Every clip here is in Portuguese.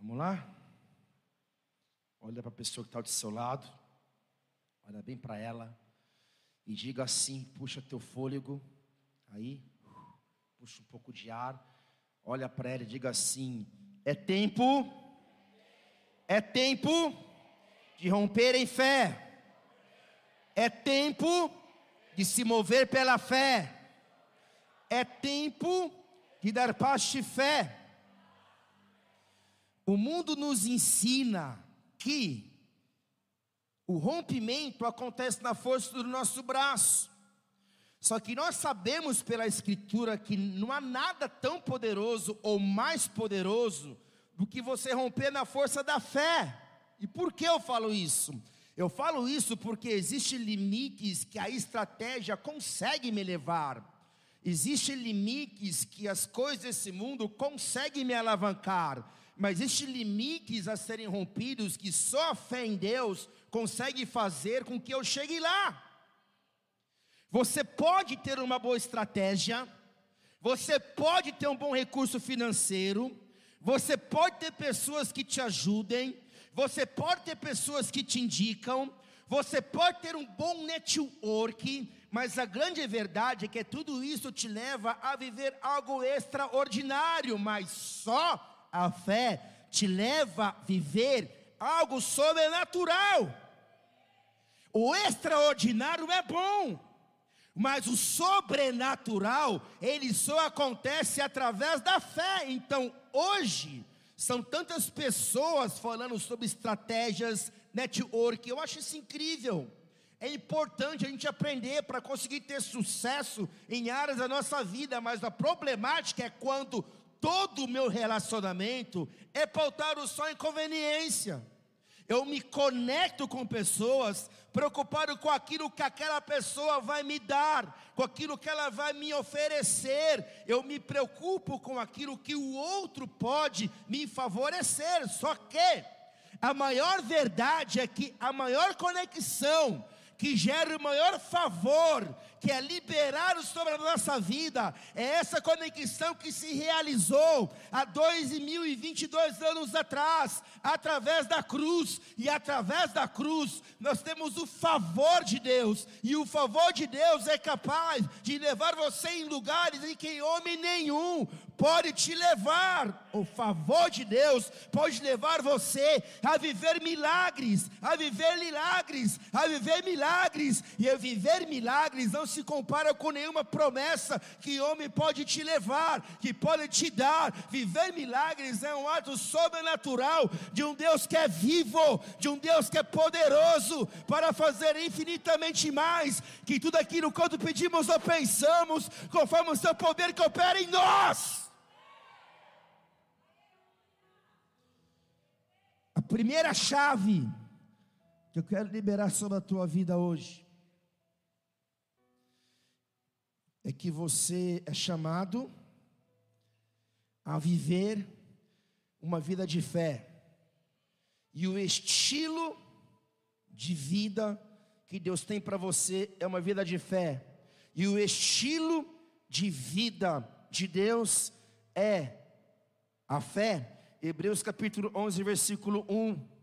Vamos lá? Olha para a pessoa que está do seu lado, olha bem para ela e diga assim: puxa teu fôlego, aí, puxa um pouco de ar, olha para ela e diga assim: é tempo, é tempo de romper em fé, é tempo de se mover pela fé, é tempo de dar passo de fé. O mundo nos ensina que o rompimento acontece na força do nosso braço. Só que nós sabemos pela Escritura que não há nada tão poderoso ou mais poderoso do que você romper na força da fé. E por que eu falo isso? Eu falo isso porque existem limites que a estratégia consegue me levar. Existem limites que as coisas desse mundo conseguem me alavancar mas existem limites a serem rompidos que só a fé em Deus consegue fazer com que eu chegue lá. Você pode ter uma boa estratégia, você pode ter um bom recurso financeiro, você pode ter pessoas que te ajudem, você pode ter pessoas que te indicam, você pode ter um bom network, mas a grande verdade é que tudo isso te leva a viver algo extraordinário, mas só a fé te leva a viver algo sobrenatural. O extraordinário é bom, mas o sobrenatural, ele só acontece através da fé. Então, hoje, são tantas pessoas falando sobre estratégias, network, eu acho isso incrível. É importante a gente aprender para conseguir ter sucesso em áreas da nossa vida, mas a problemática é quando todo o meu relacionamento é pautado só em conveniência. Eu me conecto com pessoas preocupado com aquilo que aquela pessoa vai me dar, com aquilo que ela vai me oferecer. Eu me preocupo com aquilo que o outro pode me favorecer. Só que a maior verdade é que a maior conexão que gera o maior favor, que é liberar sobre a nossa vida, é essa conexão que se realizou há 2022 anos atrás, através da cruz, e através da cruz nós temos o favor de Deus, e o favor de Deus é capaz de levar você em lugares em que homem nenhum pode te levar. O favor de Deus pode levar você a viver milagres, a viver milagres, a viver milagres. E a viver milagres não se compara com nenhuma promessa que homem pode te levar, que pode te dar. Viver milagres é um ato sobrenatural de um Deus que é vivo, de um Deus que é poderoso para fazer infinitamente mais que tudo aquilo quando pedimos ou pensamos, conforme o seu poder que opera em nós. A primeira chave que eu quero liberar sobre a tua vida hoje é que você é chamado a viver uma vida de fé. E o estilo de vida que Deus tem para você é uma vida de fé. E o estilo de vida de Deus é a fé. Hebreus capítulo 11, versículo 1.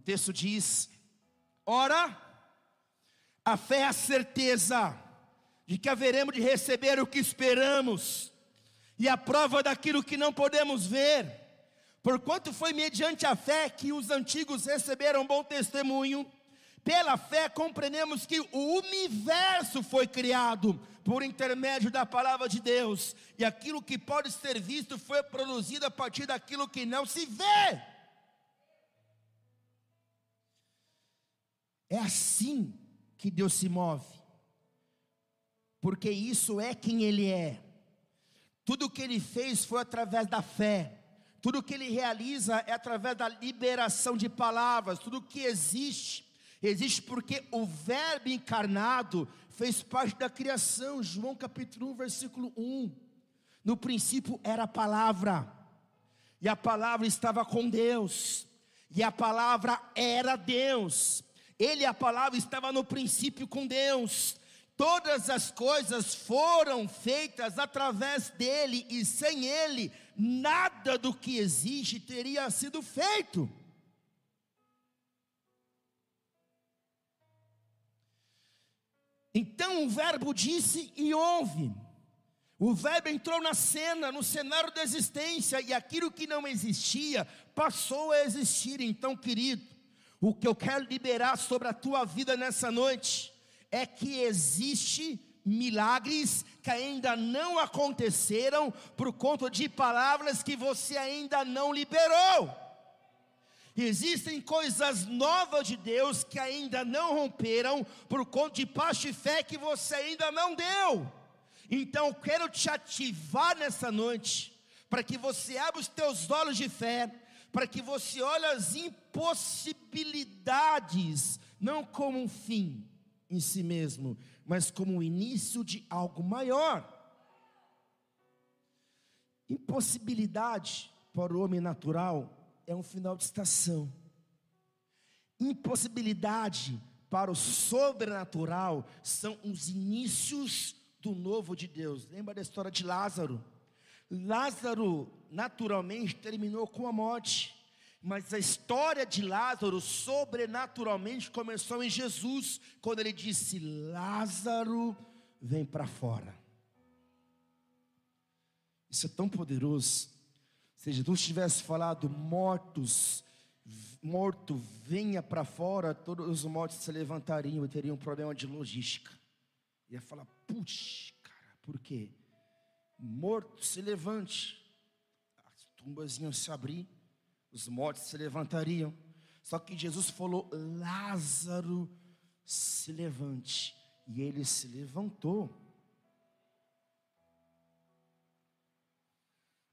Texto diz: Ora, a fé é a certeza de que haveremos de receber o que esperamos, e a prova daquilo que não podemos ver. Porquanto foi mediante a fé que os antigos receberam bom testemunho, pela fé compreendemos que o universo foi criado por intermédio da palavra de Deus, e aquilo que pode ser visto foi produzido a partir daquilo que não se vê. É assim que Deus se move, porque isso é quem Ele é. Tudo o que Ele fez foi através da fé. Tudo que ele realiza é através da liberação de palavras. Tudo que existe Existe porque o Verbo encarnado fez parte da criação. João capítulo 1, versículo 1. No princípio era a palavra, e a palavra estava com Deus, e a palavra era Deus. Ele, a palavra, estava no princípio com Deus. Todas as coisas foram feitas através dele, e sem ele, nada do que existe teria sido feito. Então o Verbo disse e houve. O Verbo entrou na cena, no cenário da existência, e aquilo que não existia passou a existir. Então, querido, o que eu quero liberar sobre a tua vida nessa noite é que existe milagres que ainda não aconteceram por conta de palavras que você ainda não liberou. Existem coisas novas de Deus que ainda não romperam por conta de paz e fé que você ainda não deu. Então eu quero te ativar nessa noite para que você abra os teus olhos de fé, para que você olhe as impossibilidades não como um fim, em si mesmo, mas como o início de algo maior. Impossibilidade para o homem natural é um final de estação. Impossibilidade para o sobrenatural são os inícios do novo de Deus. Lembra da história de Lázaro? Lázaro naturalmente terminou com a morte. Mas a história de Lázaro sobrenaturalmente começou em Jesus, quando ele disse: Lázaro, vem para fora. Isso é tão poderoso. Se Jesus tivesse falado, mortos, morto, venha para fora, todos os mortos se levantariam e teriam um problema de logística. Ia falar, puxa, cara, por quê? Morto, se levante. As tumbas iam se abrir os mortos se levantariam. Só que Jesus falou: Lázaro, se levante. E ele se levantou.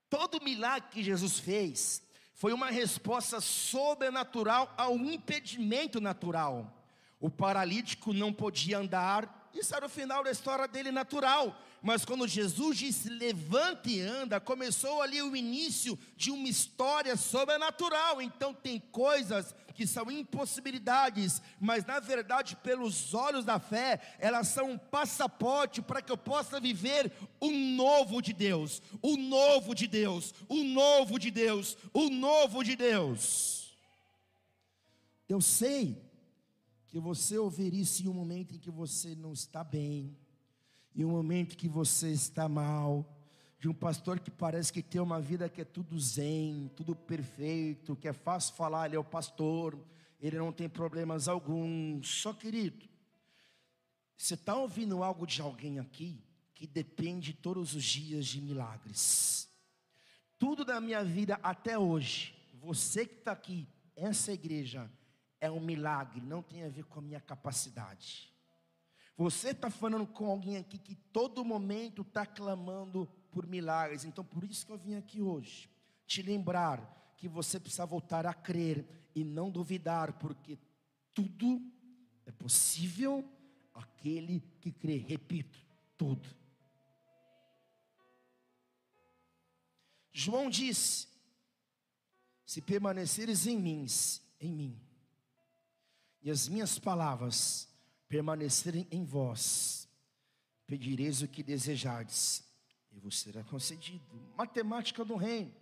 Todo milagre que Jesus fez foi uma resposta sobrenatural a um impedimento natural. O paralítico não podia andar, isso era o final da história dele natural. Mas quando Jesus disse levante e anda, começou ali o início de uma história sobrenatural. Então tem coisas que são impossibilidades, mas na verdade, pelos olhos da fé, elas são um passaporte para que eu possa viver o novo de Deus, o novo de Deus, o novo de Deus, o novo de Deus. Eu sei que você ouvir isso em um momento em que você não está bem em um momento que você está mal, de um pastor que parece que tem uma vida que é tudo zen, tudo perfeito, que é fácil falar, ele é o pastor, ele não tem problemas algum. Só querido, você está ouvindo algo de alguém aqui que depende todos os dias de milagres. Tudo da minha vida até hoje, você que está aqui, essa igreja é um milagre, não tem a ver com a minha capacidade. Você está falando com alguém aqui que todo momento está clamando por milagres. Então, por isso que eu vim aqui hoje. Te lembrar que você precisa voltar a crer e não duvidar, porque tudo é possível aquele que crê. Repito, tudo. João disse: Se permaneceres em mim, em mim, e as minhas palavras permanecerem em vós, pedireis o que desejardes, e vos será concedido. Matemática do reino.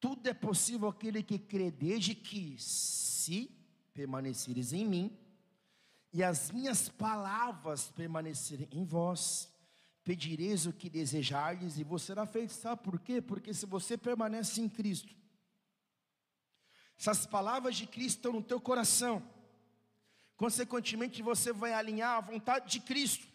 Tudo é possível aquele que crê, desde que, se permaneceres em mim, e as minhas palavras permanecerem em vós, pedireis o que desejardes, e vos será feito. Sabe por quê? Porque se você permanece em Cristo, essas palavras de Cristo estão no teu coração, Consequentemente, você vai alinhar a vontade de Cristo.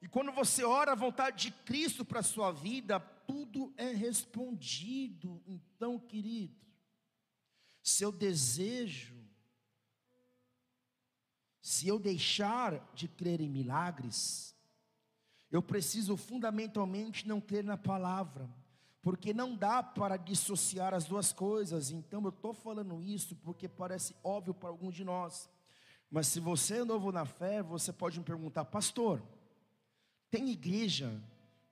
E quando você ora a vontade de Cristo para a sua vida, tudo é respondido. Então, querido, seu desejo, se eu deixar de crer em milagres, eu preciso fundamentalmente não crer na palavra, porque não dá para dissociar as duas coisas. Então, eu estou falando isso porque parece óbvio para alguns de nós. Mas se você é novo na fé, você pode me perguntar, pastor, tem igreja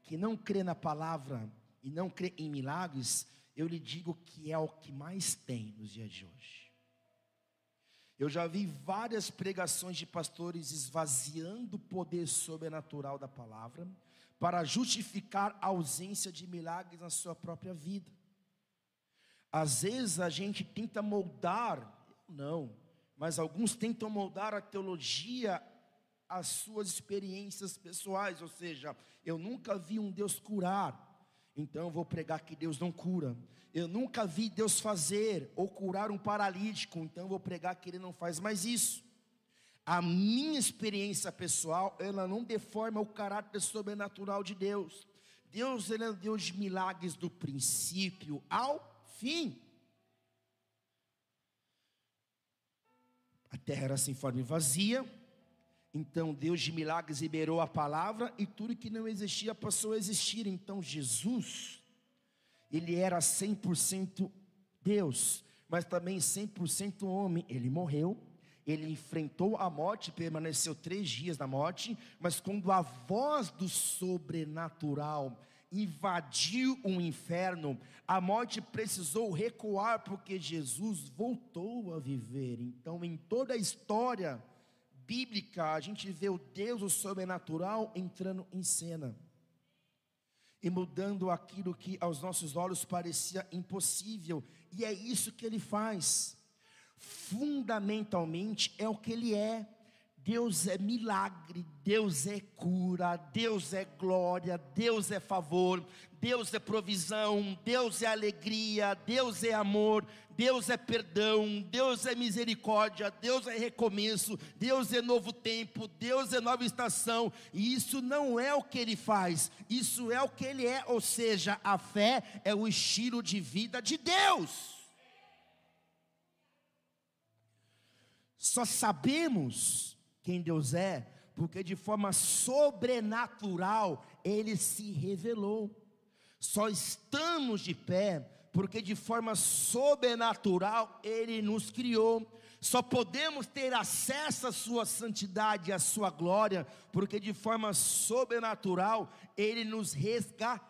que não crê na palavra e não crê em milagres? Eu lhe digo que é o que mais tem nos dias de hoje. Eu já vi várias pregações de pastores esvaziando o poder sobrenatural da palavra para justificar a ausência de milagres na sua própria vida. Às vezes a gente tenta moldar, não, mas alguns tentam moldar a teologia às suas experiências pessoais, ou seja, eu nunca vi um Deus curar, então eu vou pregar que Deus não cura. Eu nunca vi Deus fazer ou curar um paralítico, então eu vou pregar que Ele não faz mais isso. A minha experiência pessoal, ela não deforma o caráter sobrenatural de Deus. Deus, Ele é Deus de milagres do princípio ao fim. Terra era sem forma e vazia. Então Deus de milagres liberou a palavra e tudo que não existia passou a existir. Então Jesus, ele era 100% Deus, mas também 100% homem. Ele morreu, ele enfrentou a morte, permaneceu três dias na morte, mas quando a voz do sobrenatural invadiu o inferno, a morte precisou recuar porque Jesus voltou a viver. Então, em toda a história bíblica, a gente vê o Deus o sobrenatural entrando em cena e mudando aquilo que aos nossos olhos parecia impossível, e é isso que ele faz. Fundamentalmente é o que ele é. Deus é milagre, Deus é cura, Deus é glória, Deus é favor, Deus é provisão, Deus é alegria, Deus é amor, Deus é perdão, Deus é misericórdia, Deus é recomeço, Deus é novo tempo, Deus é nova estação, e isso não é o que ele faz, isso é o que ele é, ou seja, a fé é o estilo de vida de Deus. Só sabemos quem Deus é, porque de forma sobrenatural ele se revelou. Só estamos de pé porque de forma sobrenatural ele nos criou. Só podemos ter acesso à sua santidade, à sua glória, porque de forma sobrenatural ele nos resgatou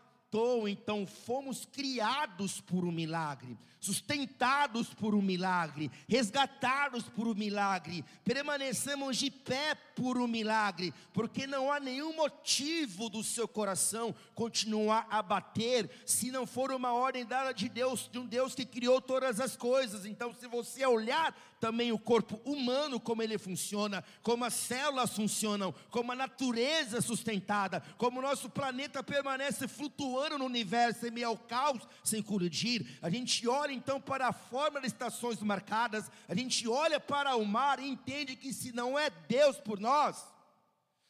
então fomos criados por um milagre, sustentados por um milagre, resgatados por um milagre, permanecemos de pé por um milagre, porque não há nenhum motivo do seu coração continuar a bater, se não for uma ordem dada de Deus, de um Deus que criou todas as coisas. Então, se você olhar também o corpo humano, como ele funciona, como as células funcionam, como a natureza é sustentada, como o nosso planeta permanece flutuando no universo em meio ao caos, sem colidir. A gente olha então para a forma das estações marcadas, a gente olha para o mar e entende que se não é Deus por nós,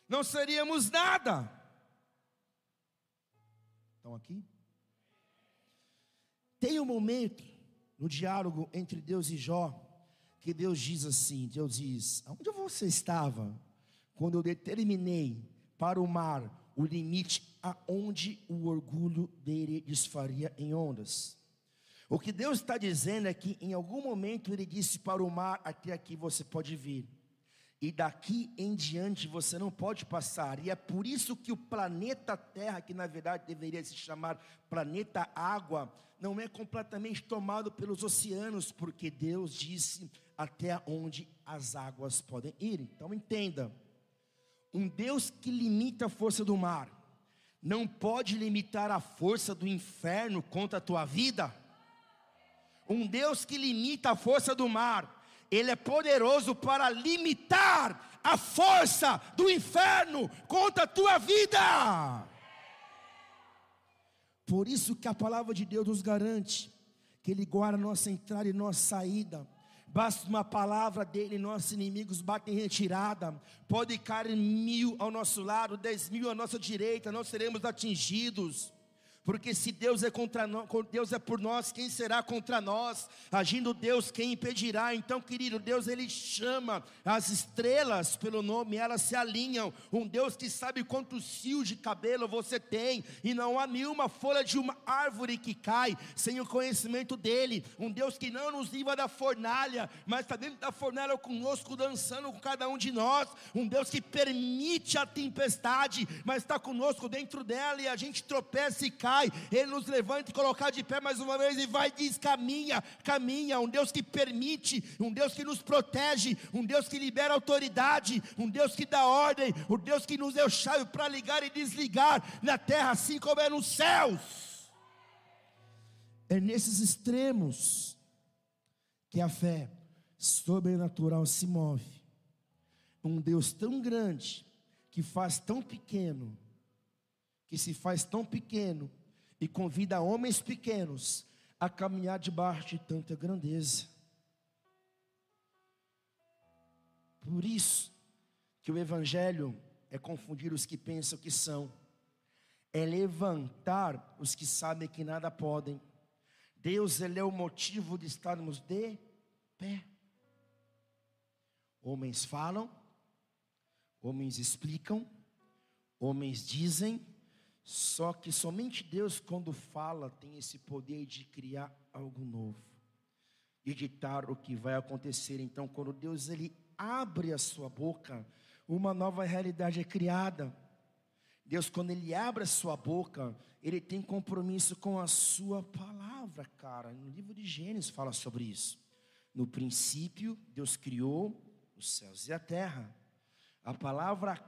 não seríamos nada. Estão aqui? Tem um momento no diálogo entre Deus e Jó que Deus diz assim: Deus diz, onde você estava quando eu determinei para o mar o limite aonde o orgulho dele desfaria em ondas? O que Deus está dizendo é que em algum momento ele disse para o mar: até aqui você pode vir. E daqui em diante você não pode passar. E é por isso que o planeta Terra, que na verdade deveria se chamar planeta Água, não é completamente tomado pelos oceanos, porque Deus disse até onde as águas podem ir. Então entenda: um Deus que limita a força do mar, não pode limitar a força do inferno contra a tua vida. Um Deus que limita a força do mar, Ele é poderoso para limitar a força do inferno contra a tua vida. Por isso que a palavra de Deus nos garante que Ele guarda nossa entrada e nossa saída Basta uma palavra dele, nossos inimigos batem em retirada. Pode cair mil ao nosso lado, dez mil à nossa direita, nós seremos atingidos. Porque se Deus é contra nós, Deus é por nós, quem será contra nós? Agindo Deus, quem impedirá? Então, querido, Deus ele chama as estrelas pelo nome, elas se alinham. Um Deus que sabe quantos fios de cabelo você tem, e não há nenhuma folha de uma árvore que cai sem o conhecimento dele. Um Deus que não nos livra da fornalha, mas está dentro da fornalha conosco, dançando com cada um de nós. Um Deus que permite a tempestade, mas está conosco dentro dela e a gente tropeça e cai Pai, Ele nos levanta e colocar de pé mais uma vez e vai diz: caminha, caminha. Um Deus que permite, um Deus que nos protege, um Deus que libera autoridade, um Deus que dá ordem, um Deus que nos deu chave para ligar e desligar na terra, assim como é nos céus. É nesses extremos que a fé sobrenatural se move. Um Deus tão grande, que faz tão pequeno, que se faz tão pequeno e convida homens pequenos a caminhar debaixo de tanta grandeza. Por isso que o Evangelho é confundir os que pensam que são, é levantar os que sabem que nada podem. Deus, Ele é o motivo de estarmos de pé. Homens falam, homens explicam, homens dizem, só que somente Deus, quando fala, tem esse poder de criar algo novo, de ditar o que vai acontecer. Então, quando Deus ele abre a sua boca, uma nova realidade é criada. Deus, quando Ele abre a sua boca, Ele tem compromisso com a sua palavra, cara. No livro de Gênesis fala sobre isso. No princípio, Deus criou os céus e a terra. A palavra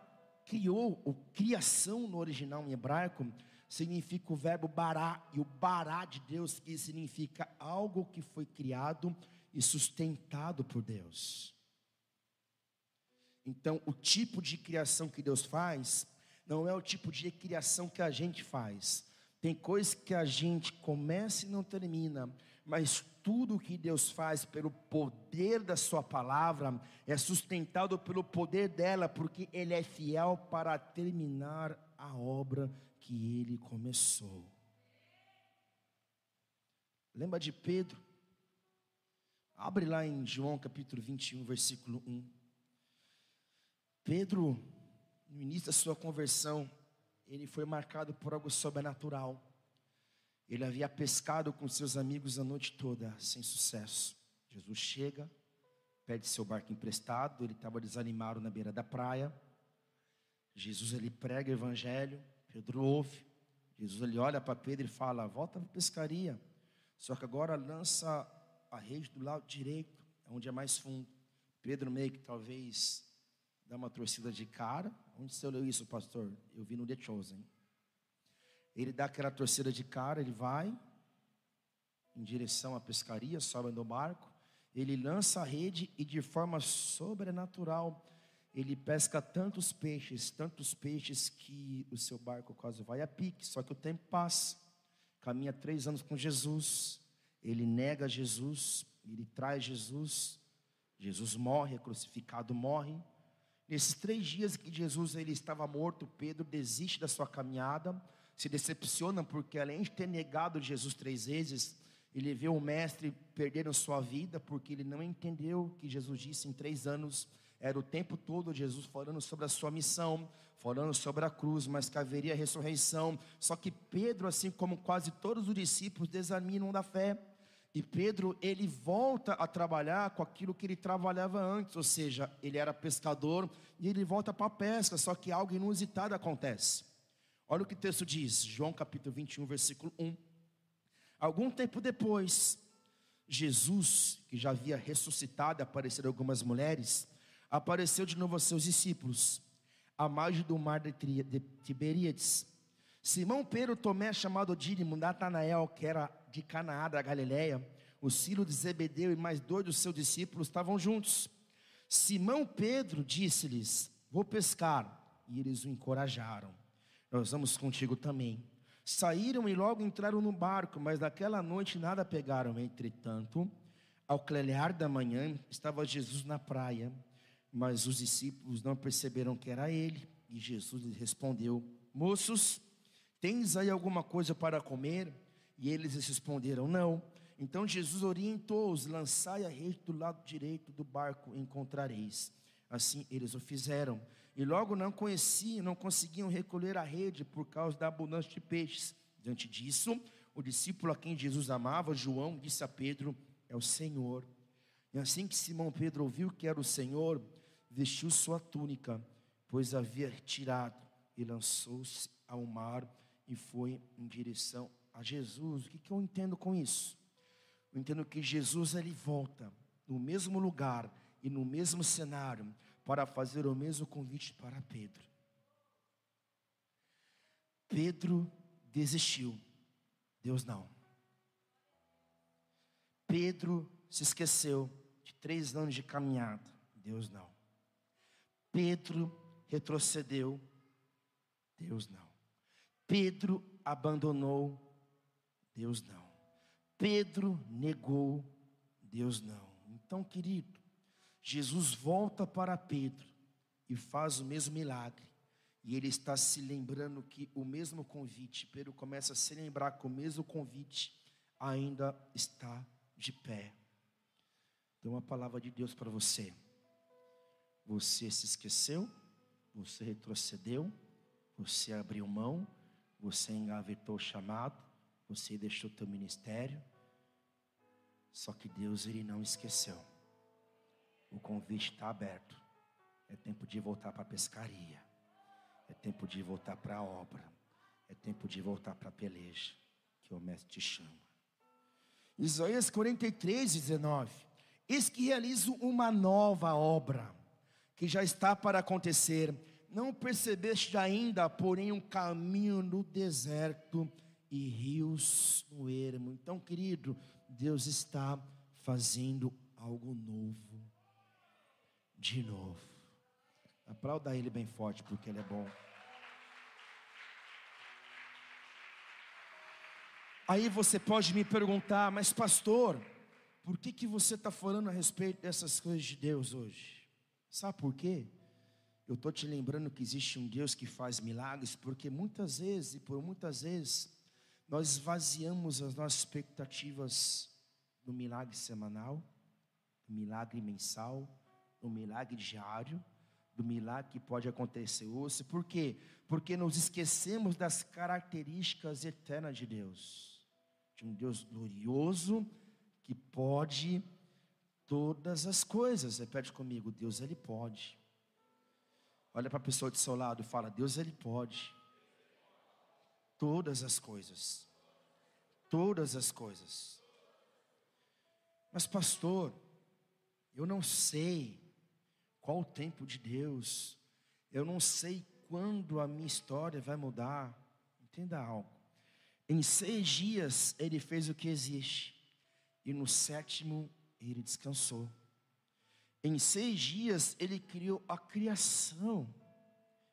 criou, ou criação no original em hebraico, significa o verbo bará, e o bará de Deus que significa algo que foi criado e sustentado por Deus. Então, o tipo de criação que Deus faz não é o tipo de criação que a gente faz. Tem coisas que a gente começa e não termina, mas tudo que Deus faz pelo poder da Sua palavra é sustentado pelo poder dela, porque Ele é fiel para terminar a obra que Ele começou. Lembra de Pedro? Abre lá em João capítulo 21, versículo 1. Pedro, no início da sua conversão, ele foi marcado por algo sobrenatural. Ele havia pescado com seus amigos a noite toda, sem sucesso. Jesus chega, pede seu barco emprestado, ele estava desanimado na beira da praia. Jesus ele prega o evangelho, Pedro ouve. Jesus ele olha para Pedro e fala: "Volta para a pescaria". Só que agora lança a rede do lado direito, onde é mais fundo. Pedro meio que talvez dá uma torcida de cara. Onde você leu isso, pastor? Eu vi no The Chosen. Ele dá aquela torcida de cara, ele vai em direção à pescaria, sobe no barco, ele lança a rede e de forma sobrenatural ele pesca tantos peixes, tantos peixes que o seu barco quase vai a pique. Só que o tempo passa, caminha três anos com Jesus, ele nega Jesus, ele traz Jesus, Jesus morre, é crucificado, morre. Nesses três dias que Jesus ele estava morto, Pedro desiste da sua caminhada se decepcionam porque além de ter negado Jesus três vezes, ele vê o mestre perdendo sua vida porque ele não entendeu que Jesus disse em três anos. Era o tempo todo Jesus falando sobre a sua missão, falando sobre a cruz, mas que haveria ressurreição. Só que Pedro, assim como quase todos os discípulos, desanimam da fé. E Pedro, ele volta a trabalhar com aquilo que ele trabalhava antes, ou seja, ele era pescador e ele volta para a pesca, só que algo inusitado acontece. Olha o que o texto diz, João capítulo 21, versículo 1. Algum tempo depois, Jesus, que já havia ressuscitado e aparecido a algumas mulheres, apareceu de novo aos seus discípulos, à margem do mar de Tiberíades. Simão Pedro, Tomé, chamado Dídimo, Natanael, que era de Canaã da Galileia, o filho de Zebedeu e mais dois dos seus discípulos estavam juntos. Simão Pedro disse-lhes: Vou pescar. E eles o encorajaram nós vamos contigo também. Saíram e logo entraram no barco, mas naquela noite nada pegaram. Entretanto, ao clarear da manhã, estava Jesus na praia, mas os discípulos não perceberam que era ele. E Jesus lhes respondeu: Moços, tens aí alguma coisa para comer? E eles responderam: Não. Então Jesus orientou-os: Lançai a rede do lado direito do barco, encontrareis. Assim eles o fizeram. E logo não conheciam, não conseguiam recolher a rede por causa da abundância de peixes. Diante disso, o discípulo a quem Jesus amava, João, disse a Pedro: É o Senhor. E assim que Simão Pedro ouviu que era o Senhor, vestiu sua túnica, pois havia tirado, e lançou-se ao mar, e foi em direção a Jesus. O que, eu entendo com isso? Eu entendo que Jesus ele volta no mesmo lugar e no mesmo cenário para fazer o mesmo convite para Pedro. Pedro desistiu, Deus não. Pedro se esqueceu de três anos de caminhada, Deus não. Pedro retrocedeu, Deus não. Pedro abandonou, Deus não. Pedro negou, Deus não. Então, querido, Jesus volta para Pedro e faz o mesmo milagre. E ele está se lembrando que o mesmo convite, Pedro começa a se lembrar que o mesmo convite ainda está de pé. Tem uma palavra de Deus para você. Você se esqueceu, você retrocedeu, você abriu mão, você engavetou o chamado, você deixou teu ministério. Só que Deus ele não esqueceu. O convite está aberto. É tempo de voltar para a pescaria. É tempo de voltar para a obra. É tempo de voltar para a peleja. Que o mestre te chama. Isaías 43, 19. Eis que realizo uma nova obra, que já está para acontecer. Não percebeste ainda, porém, um caminho no deserto e rios no ermo. Então, querido, Deus está fazendo algo novo de novo. Aplauda ele bem forte, porque ele é bom. Aí você pode me perguntar, mas pastor, por que, que você está falando a respeito dessas coisas de Deus hoje? Sabe por quê? Eu estou te lembrando que existe um Deus que faz milagres, porque muitas vezes, e por muitas vezes, nós esvaziamos as nossas expectativas do milagre semanal, do milagre mensal, do milagre diário, do milagre que pode acontecer hoje. Por quê? Porque nos esquecemos das características eternas de Deus. De um Deus glorioso que pode todas as coisas. Repete comigo, Deus ele pode. Olha para a pessoa de seu lado e fala: Deus ele pode. Todas as coisas. Todas as coisas. Mas pastor, eu não sei qual o tempo de Deus? Eu não sei quando a minha história vai mudar. Entenda algo. Em seis dias ele fez o que existe, e no sétimo ele descansou. Em seis dias ele criou a criação,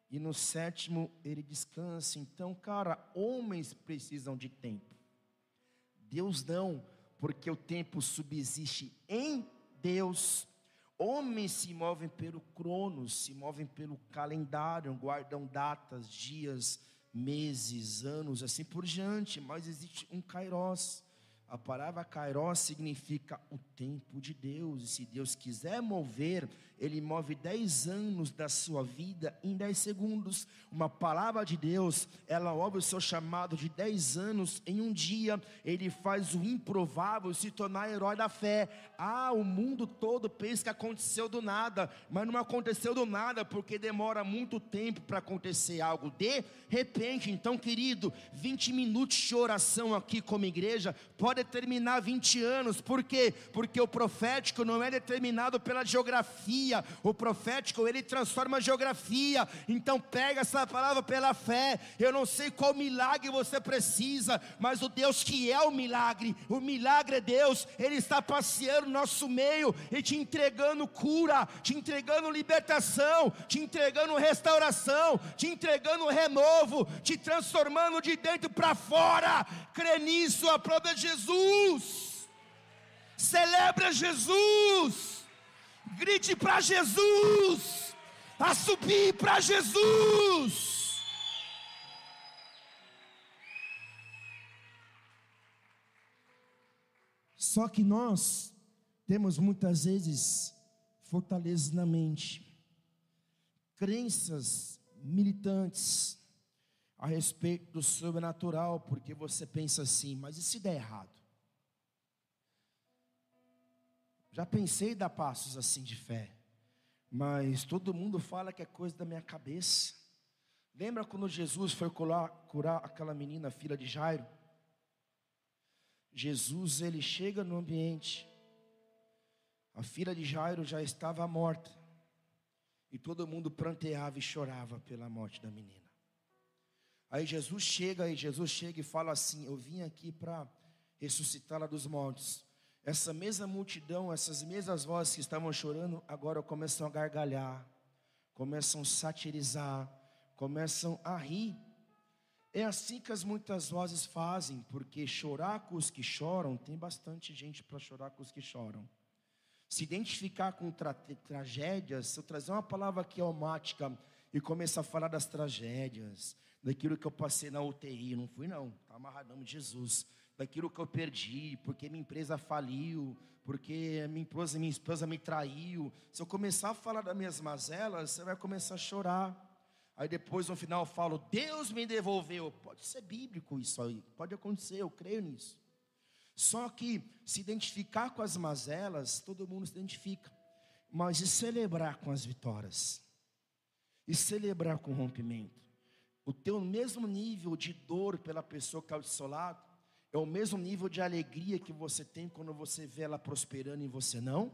e no sétimo ele descansa. Então, cara, homens precisam de tempo, Deus não, porque o tempo subsiste em Deus Homens se movem pelo cronos, se movem pelo calendário, guardam datas, dias, meses, anos, assim por diante, mas existe um kairos. A palavra kairos significa o tempo de Deus, e se Deus quiser mover ele move 10 anos da sua vida em 10 segundos. Uma palavra de Deus, ela move o seu chamado de 10 anos em um dia. Ele faz o improvável se tornar herói da fé. Ah, o mundo todo pensa que aconteceu do nada, mas não aconteceu do nada, porque demora muito tempo para acontecer algo de repente. Então, querido, 20 minutos de oração aqui como igreja pode terminar 20 anos. Por quê? Porque o profético não é determinado pela geografia geografia. O profético, ele transforma a geografia. Então pega essa palavra pela fé. Eu não sei qual milagre você precisa, mas o Deus que é o milagre, o milagre é Deus. Ele está passeando no nosso meio e te entregando cura, te entregando libertação, te entregando restauração, te entregando renovo, te transformando de dentro para fora. Crê nisso, aprova Jesus. Celebra Jesus grite para Jesus, a subir para Jesus. Só que nós temos muitas vezes fortalezas na mente, crenças militantes a respeito do sobrenatural, porque você pensa assim, mas e se der errado? Já pensei dar passos assim de fé, mas todo mundo fala que é coisa da minha cabeça. Lembra quando Jesus foi curar, curar aquela menina, filha de Jairo? Jesus, ele chega no ambiente, a filha de Jairo já estava morta, e todo mundo pranteava e chorava pela morte da menina. Aí Jesus chega, e Jesus chega e fala assim: Eu vim aqui para ressuscitá-la dos mortos. Essa mesma multidão, essas mesmas vozes que estavam chorando, agora começam a gargalhar, começam a satirizar, começam a rir. É assim que as muitas vozes fazem, porque chorar com os que choram, tem bastante gente para chorar com os que choram. Se identificar com tra tragédias, se eu trazer uma palavra aqui almática e começar a falar das tragédias, daquilo que eu passei na UTI, não fui não, está amarradão de Jesus, daquilo que eu perdi, porque minha empresa faliu, porque minha esposa, minha esposa me traiu. Se eu começar a falar das minhas mazelas, você vai começar a chorar. Aí depois no final eu falo, Deus me devolveu. Pode ser bíblico isso aí, pode acontecer, eu creio nisso. Só que se identificar com as mazelas, todo mundo se identifica. Mas e celebrar com as vitórias? E celebrar com o rompimento? O teu mesmo nível de dor pela pessoa que está ao seu lado, é o mesmo nível de alegria que você tem quando você vê ela prosperando e você não?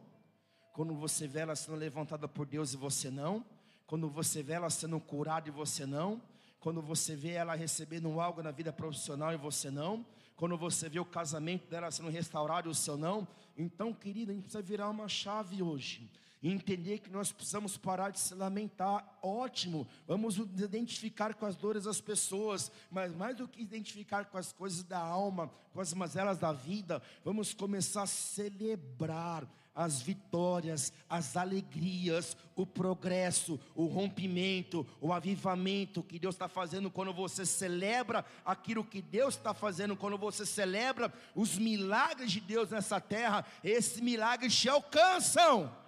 Quando você vê ela sendo levantada por Deus e você não? quando você vê ela sendo curada e você não, quando você vê ela recebendo algo na vida profissional e você não, quando você vê o casamento dela sendo restaurado e o seu não, então, querida, a gente precisa virar uma chave hoje entender que nós precisamos parar de se lamentar. Ótimo, vamos nos identificar com as dores das pessoas, mas mais do que identificar com as coisas da alma, com as mazelas da vida, vamos começar a celebrar as vitórias, as alegrias, o progresso, o rompimento, o avivamento que Deus está fazendo quando você celebra aquilo que Deus está fazendo, quando você celebra os milagres de Deus nessa terra, esses milagres te alcançam.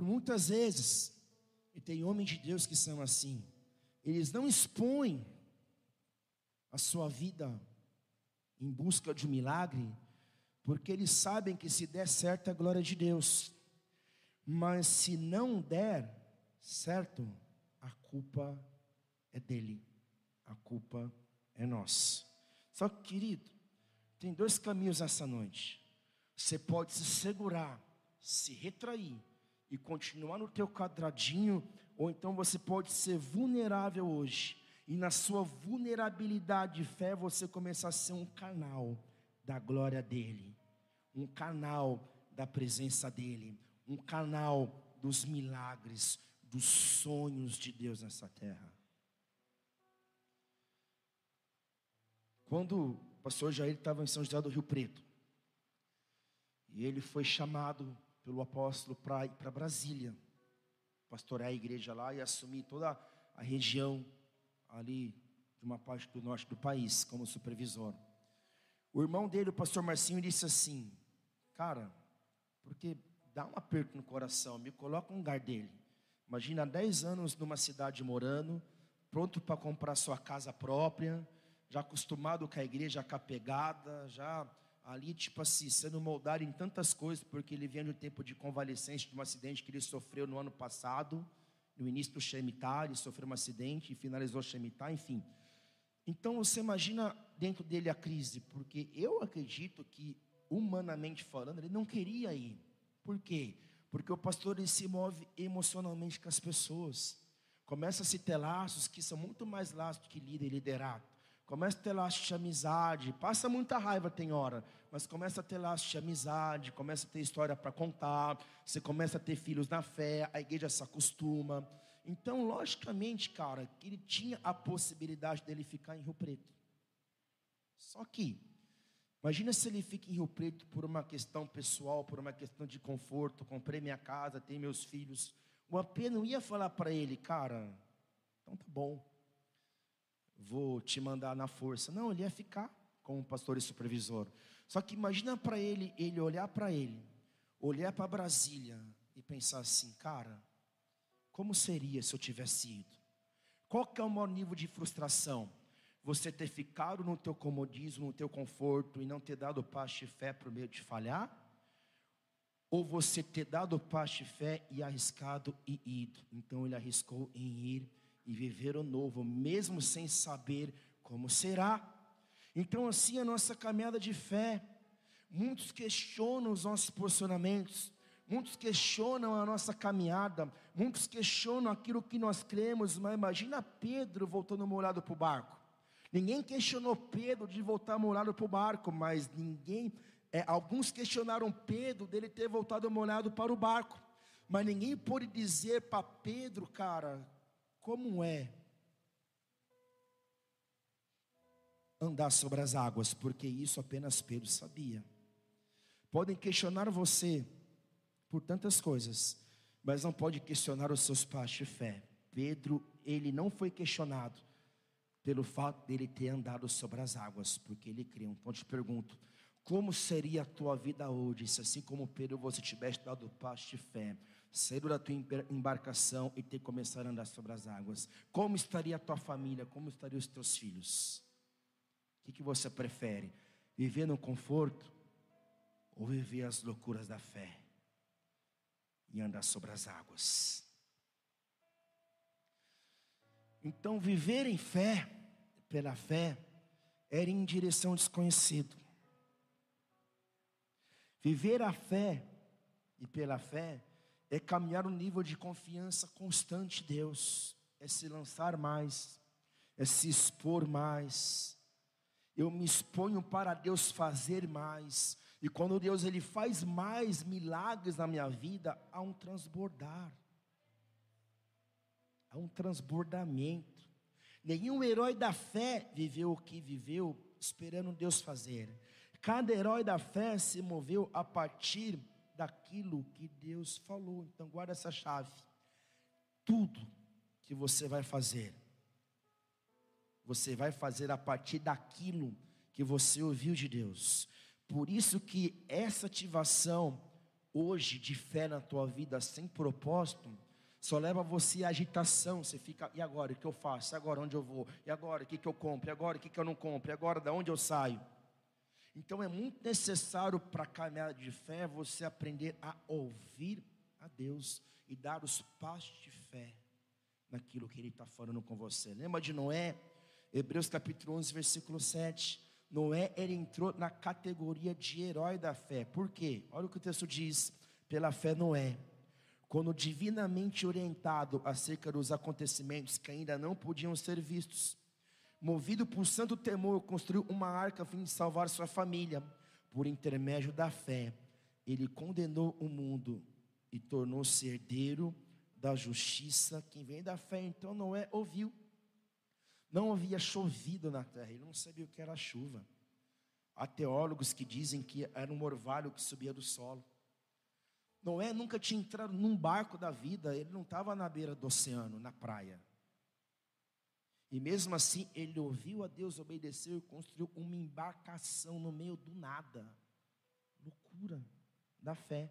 Por muitas vezes, e tem homens de Deus que são assim, eles não expõem a sua vida em busca de um milagre, porque eles sabem que se der certo é a glória de Deus, mas se não der certo, a culpa é dele, a culpa é nossa. Só que, querido, tem dois caminhos essa noite. Você pode se segurar, se retrair e continuar no teu quadradinho, ou então você pode ser vulnerável hoje e na sua vulnerabilidade de fé você começar a ser um canal da glória dele, um canal da presença dele, um canal dos milagres, dos sonhos de Deus nessa terra. Quando o pastor Jair estava em São José do Rio Preto, e ele foi chamado pelo apóstolo para Brasília, pastorear a igreja lá e assumir toda a região ali de uma parte do norte do país, como supervisor. O irmão dele, o pastor Marcinho, disse assim: Cara, porque dá um aperto no coração, me coloca no lugar dele. Imagina 10 anos numa cidade morando, pronto para comprar sua casa própria, já acostumado com a igreja com a pegada, já ali, tipo assim, sendo moldado em tantas coisas, porque ele vinha no tempo de convalescência de um acidente que ele sofreu no ano passado no início do Shemitah, ele sofreu um acidente e finalizou o Shemitah, enfim. Então você imagina dentro dele a crise, porque eu acredito que, humanamente falando, ele não queria ir. Por quê? Porque o pastor ele se move emocionalmente com as pessoas. Começa a se ter laços que são muito mais laços que líder e liderado. Começa a ter laços de amizade, passa muita raiva tem hora, mas começa a ter laços de amizade, começa a ter história para contar, você começa a ter filhos na fé, a igreja se acostuma. Então, logicamente, cara, que ele tinha a possibilidade dele ficar em Rio Preto. Só que, imagina se ele fica em Rio Preto por uma questão pessoal, por uma questão de conforto, comprei minha casa, tenho meus filhos. O AP não ia falar para ele, cara, então tá bom, vou te mandar na força. Não, ele ia ficar como pastor e supervisor. Só que imagina para ele, ele olhar para ele, olhar para Brasília e pensar assim, cara, como seria se eu tivesse ido? Qual que é o maior nível de frustração? Você ter ficado no teu comodismo, no teu conforto e não ter dado passo de fé por meio de falhar? ou você ter dado o passo de fé e arriscado e ido. Então ele arriscou em ir e viver o novo, mesmo sem saber como será. Então, assim, a nossa caminhada de fé, muitos questionam os nossos posicionamentos, muitos questionam a nossa caminhada, muitos questionam aquilo que nós cremos, mas imagina Pedro voltando molhado para o barco. Ninguém questionou Pedro de voltar molhado para o barco, mas ninguém é, alguns questionaram Pedro dele ter voltado molhado para o barco, mas ninguém pôde dizer para Pedro, cara, como é andar sobre as águas, porque isso apenas Pedro sabia. Podem questionar você por tantas coisas, mas não pode questionar os seus passos de fé. Pedro, ele não foi questionado pelo fato dele ter andado sobre as águas, porque ele creu. Então te pergunto, como seria a tua vida hoje se assim como Pedro você tivesse dado o passo de fé, saído da tua embarcação e ter começado a andar sobre as águas? Como estaria a tua família? Como estariam os teus filhos? O que, que você prefere? Viver no conforto ou viver as loucuras da fé e andar sobre as águas? Então, viver em fé, pela fé, era em direção desconhecido. Viver a fé e pela fé é caminhar um nível de confiança constante Deus, é se lançar mais, é se expor mais. Eu me exponho para Deus fazer mais. E quando Deus ele faz mais milagres na minha vida, há um transbordar. Há um transbordamento. Nenhum herói da fé viveu o que viveu esperando Deus fazer. Cada herói da fé se moveu a partir daquilo que Deus falou. Então, guarda essa chave. Tudo que você vai fazer, você vai fazer a partir daquilo que você ouviu de Deus. Por isso que essa ativação hoje de fé na tua vida sem propósito só leva você à agitação. Você fica, e agora o que eu faço? Agora onde eu vou? E agora o que, que eu compro? E agora o que, que eu não compro? E agora da onde eu saio? Então é muito necessário para a caminhada de fé você aprender a ouvir a Deus e dar os passos de fé naquilo que Ele está falando com você. Lembra de Noé? Hebreus capítulo 11, versículo 7. Noé, ele entrou na categoria de herói da fé. Por quê? Olha o que o texto diz. Pela fé, Noé, quando divinamente orientado acerca dos acontecimentos que ainda não podiam ser vistos, movido por santo temor, construiu uma arca a fim de salvar sua família. Por intermédio da fé, ele condenou o mundo e tornou-se herdeiro da justiça. Quem vem da fé, então, não é ouviu. Não havia chovido na terra, ele não sabia o que era chuva. Há teólogos que dizem que era um orvalho que subia do solo. Noé nunca tinha entrado num barco da vida, ele não estava na beira do oceano, na praia. E mesmo assim, ele ouviu a Deus, obedeceu e construiu uma embarcação no meio do nada. Loucura da fé.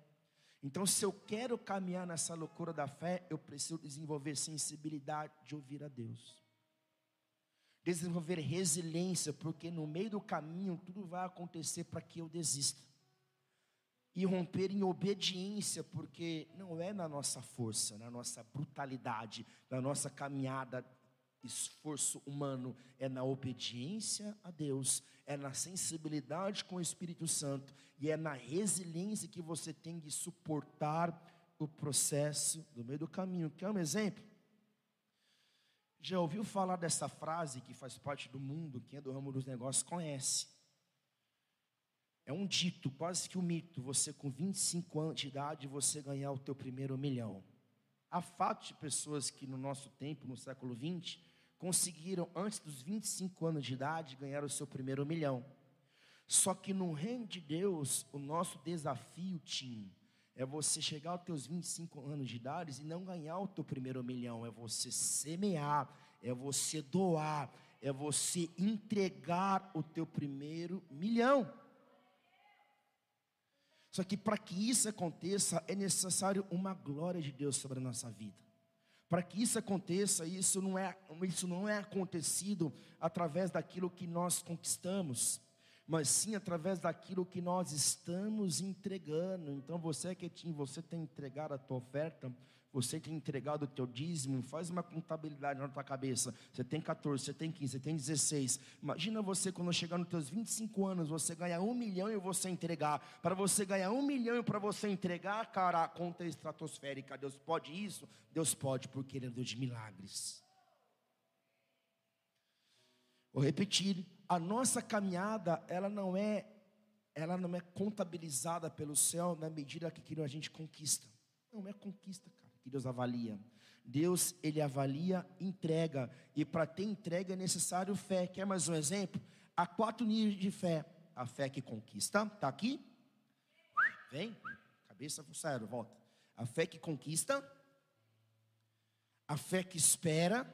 Então, se eu quero caminhar nessa loucura da fé, eu preciso desenvolver sensibilidade de ouvir a Deus. Desenvolver resiliência, porque no meio do caminho tudo vai acontecer para que eu desista. E romper em obediência, porque não é na nossa força, na nossa brutalidade, na nossa caminhada esforço humano, é na obediência a Deus, é na sensibilidade com o Espírito Santo e é na resiliência que você tem de suportar o processo do meio do caminho. Quer um exemplo? Já ouviu falar dessa frase que faz parte do mundo, quem é do ramo dos negócios conhece. É um dito, quase que um mito, você com 25 anos de idade, você ganhar o teu primeiro milhão. Há fatos de pessoas que no nosso tempo, no século 20, conseguiram, antes dos 25 anos de idade, ganhar o seu primeiro milhão. Só que no reino de Deus, o nosso desafio, Tim, é você chegar aos teus 25 anos de idade e não ganhar o teu primeiro milhão, é você semear, é você doar, é você entregar o teu primeiro milhão. Só que para que isso aconteça, é necessário uma glória de Deus sobre a nossa vida. Para que isso aconteça, isso não, é, isso não é acontecido através daquilo que nós conquistamos, mas sim através daquilo que nós estamos entregando. Então você que tinha, você tem entregado a tua oferta, você tem entregado o teu dízimo, faz uma contabilidade na tua cabeça. Você tem 14, você tem 15, você tem 16. Imagina você quando chegar nos teus 25 anos, você ganhar um milhão e você entregar. Para você ganhar um milhão e para você entregar, cara, a conta é estratosférica. Deus pode isso? Deus pode, porque Ele é Deus de milagres. Vou repetir, a nossa caminhada, ela não é ela não é contabilizada pelo céu na medida que a gente conquista. Não é conquista, cara que Deus avalia. Deus, ele avalia entrega. E para ter entrega é necessário fé. Quer mais um exemplo? Há quatro níveis de fé. A fé que conquista, está aqui? Vem, cabeça sério, volta. A fé que conquista, a fé que espera,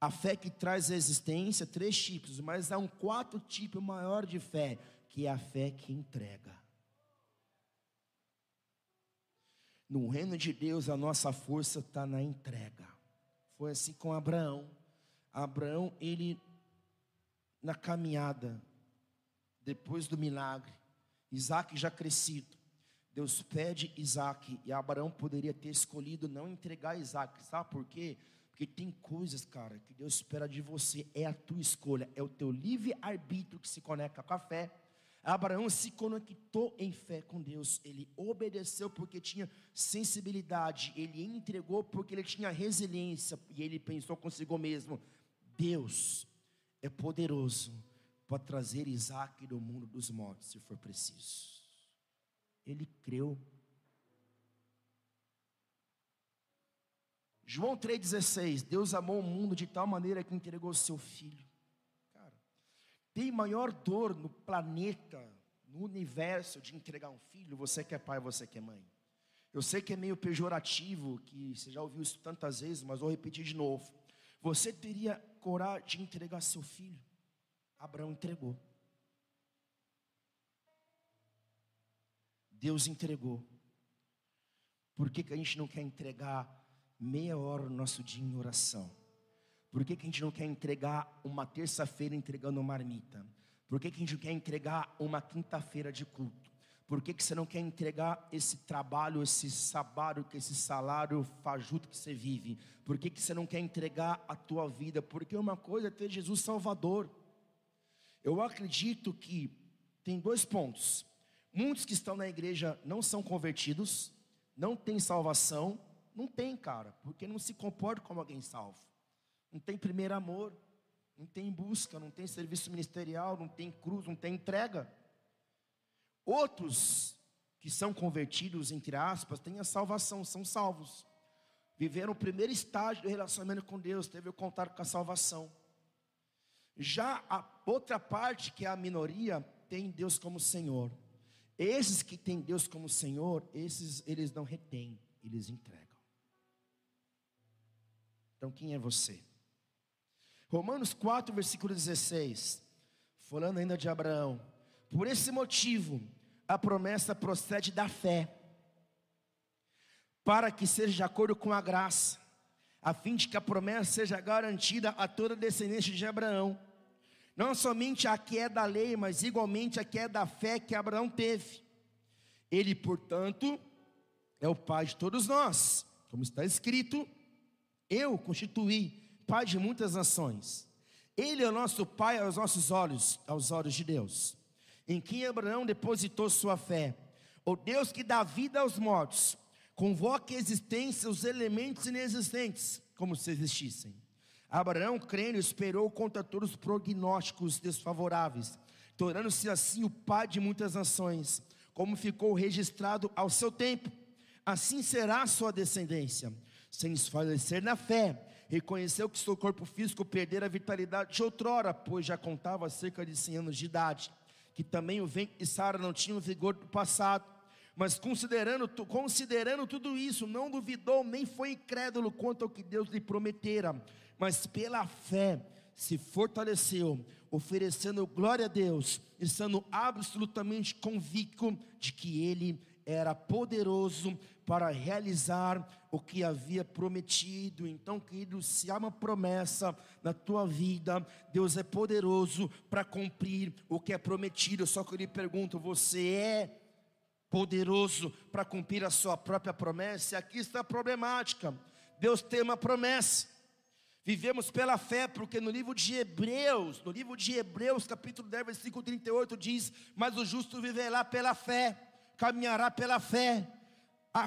a fé que traz existência, três tipos, mas há um quarto tipo maior de fé, que é a fé que entrega. No reino de Deus, a nossa força está na entrega. Foi assim com Abraão. Abraão, ele, na caminhada, depois do milagre, Isaac já crescido, Deus pede Isaac, e Abraão poderia ter escolhido não entregar Isaac, sabe por quê? Porque tem coisas, cara, que Deus espera de você, é a tua escolha, é o teu livre-arbítrio que se conecta com a fé. Abraão se conectou em fé com Deus, ele obedeceu porque tinha sensibilidade, ele entregou porque ele tinha resiliência, e ele pensou consigo mesmo: Deus é poderoso para trazer Isaac do mundo dos mortos, se for preciso. Ele creu. João 3,16: Deus amou o mundo de tal maneira que entregou seu filho tem maior dor no planeta, no universo de entregar um filho, você que é pai, você que é mãe. Eu sei que é meio pejorativo, que você já ouviu isso tantas vezes, mas vou repetir de novo. Você teria coragem de entregar seu filho? Abraão entregou. Deus entregou. Por que, que a gente não quer entregar meia hora do nosso dia em oração? Por que, que a gente não quer entregar uma terça-feira entregando marmita? Por que, que a gente não quer entregar uma quinta-feira de culto? Por que, que você não quer entregar esse trabalho, esse salário, esse salário fajuto que você vive? Por que, que você não quer entregar a tua vida? Porque uma coisa é ter Jesus Salvador. Eu acredito que tem dois pontos. Muitos que estão na igreja não são convertidos, não têm salvação, não tem, cara, porque não se comporta como alguém salvo não tem primeiro amor, não tem busca, não tem serviço ministerial, não tem cruz, não tem entrega. Outros que são convertidos, entre aspas, têm a salvação, são salvos. Viveram o primeiro estágio do relacionamento com Deus, teve o contato com a salvação. Já a outra parte, que é a minoria, tem Deus como Senhor. Esses que têm Deus como Senhor, esses eles não retêm, eles entregam. Então quem é você? Romanos 4, versículo 16, falando ainda de Abraão. Por esse motivo, a promessa procede da fé, para que seja de acordo com a graça, a fim de que a promessa seja garantida a toda descendência de Abraão. Não somente a que é da lei, mas igualmente a que é da fé que Abraão teve. Ele, portanto, é o pai de todos nós, como está escrito: Eu constituí pai de muitas nações. Ele é o nosso pai aos nossos olhos, aos olhos de Deus, em quem Abraão depositou sua fé. O Deus que dá vida aos mortos, convoca a existência os elementos inexistentes, como se existissem. Abraão, crendo, esperou contra todos os prognósticos desfavoráveis, tornando-se assim o pai de muitas nações, como ficou registrado ao seu tempo. Assim será a sua descendência, sem esfalecer na fé reconheceu que seu corpo físico perdera a vitalidade de outrora, pois já contava cerca de 100 anos de idade, que também o ventre de Sara não tinha o vigor do passado, mas considerando, considerando tudo isso, não duvidou nem foi incrédulo quanto ao que Deus lhe prometera, mas pela fé se fortaleceu, oferecendo glória a Deus, estando absolutamente convicto de que Ele era poderoso para realizar o que havia prometido. Então, querido, se há uma promessa na tua vida, Deus é poderoso para cumprir o que é prometido. Só que eu lhe pergunto: você é poderoso para cumprir a sua própria promessa? E aqui está a problemática. Deus tem uma promessa. Vivemos pela fé, porque no livro de Hebreus, no livro de Hebreus, capítulo 10, versículo 38, diz: Mas o justo viverá pela fé, caminhará pela fé,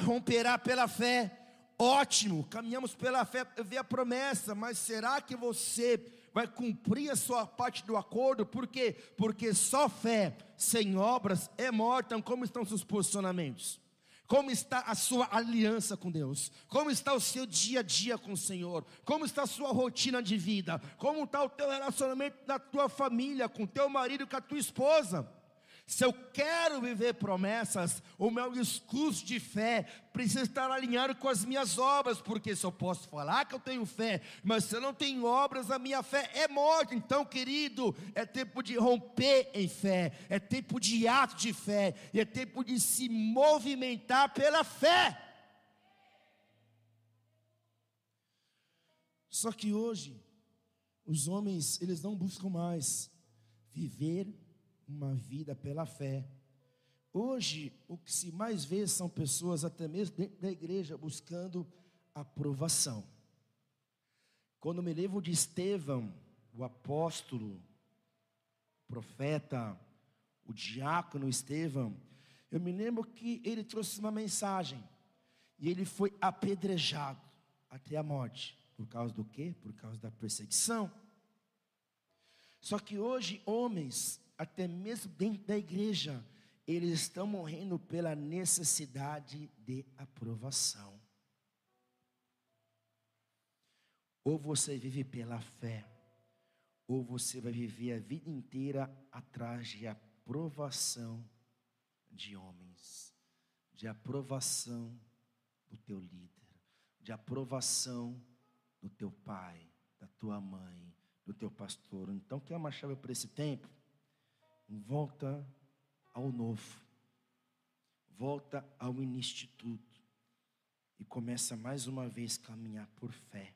romperá pela fé. Ótimo, caminhamos pela fé, vê a promessa, mas será que você vai cumprir a sua parte do acordo? Por quê? Porque só fé sem obras é morta. Então, como estão seus posicionamentos? Como está a sua aliança com Deus? Como está o seu dia a dia com o Senhor? Como está a sua rotina de vida? Como está o teu relacionamento da tua família, com teu marido, com a tua esposa? Se eu quero viver promessas, o meu discurso de fé precisa estar alinhado com as minhas obras, porque se eu posso falar que eu tenho fé, mas se eu não tenho obras, a minha fé é morta. Então, querido, é tempo de romper em fé, é tempo de ato de fé, e é tempo de se movimentar pela fé. Só que hoje, os homens, eles não buscam mais viver uma vida pela fé. Hoje, o que se mais vê são pessoas, até mesmo dentro da igreja, buscando aprovação. Quando me lembro de Estevão, o apóstolo, o profeta, o diácono Estevão, eu me lembro que ele trouxe uma mensagem e ele foi apedrejado até a morte. Por causa do quê? Por causa da perseguição. Só que hoje, homens até mesmo dentro da igreja, eles estão morrendo pela necessidade de aprovação. Ou você vive pela fé, ou você vai viver a vida inteira atrás de aprovação de homens, de aprovação do teu líder, de aprovação do teu pai, da tua mãe, do teu pastor. Então, quer uma chave para esse tempo? Volta ao novo, volta ao instituto e começa mais uma vez a caminhar por fé.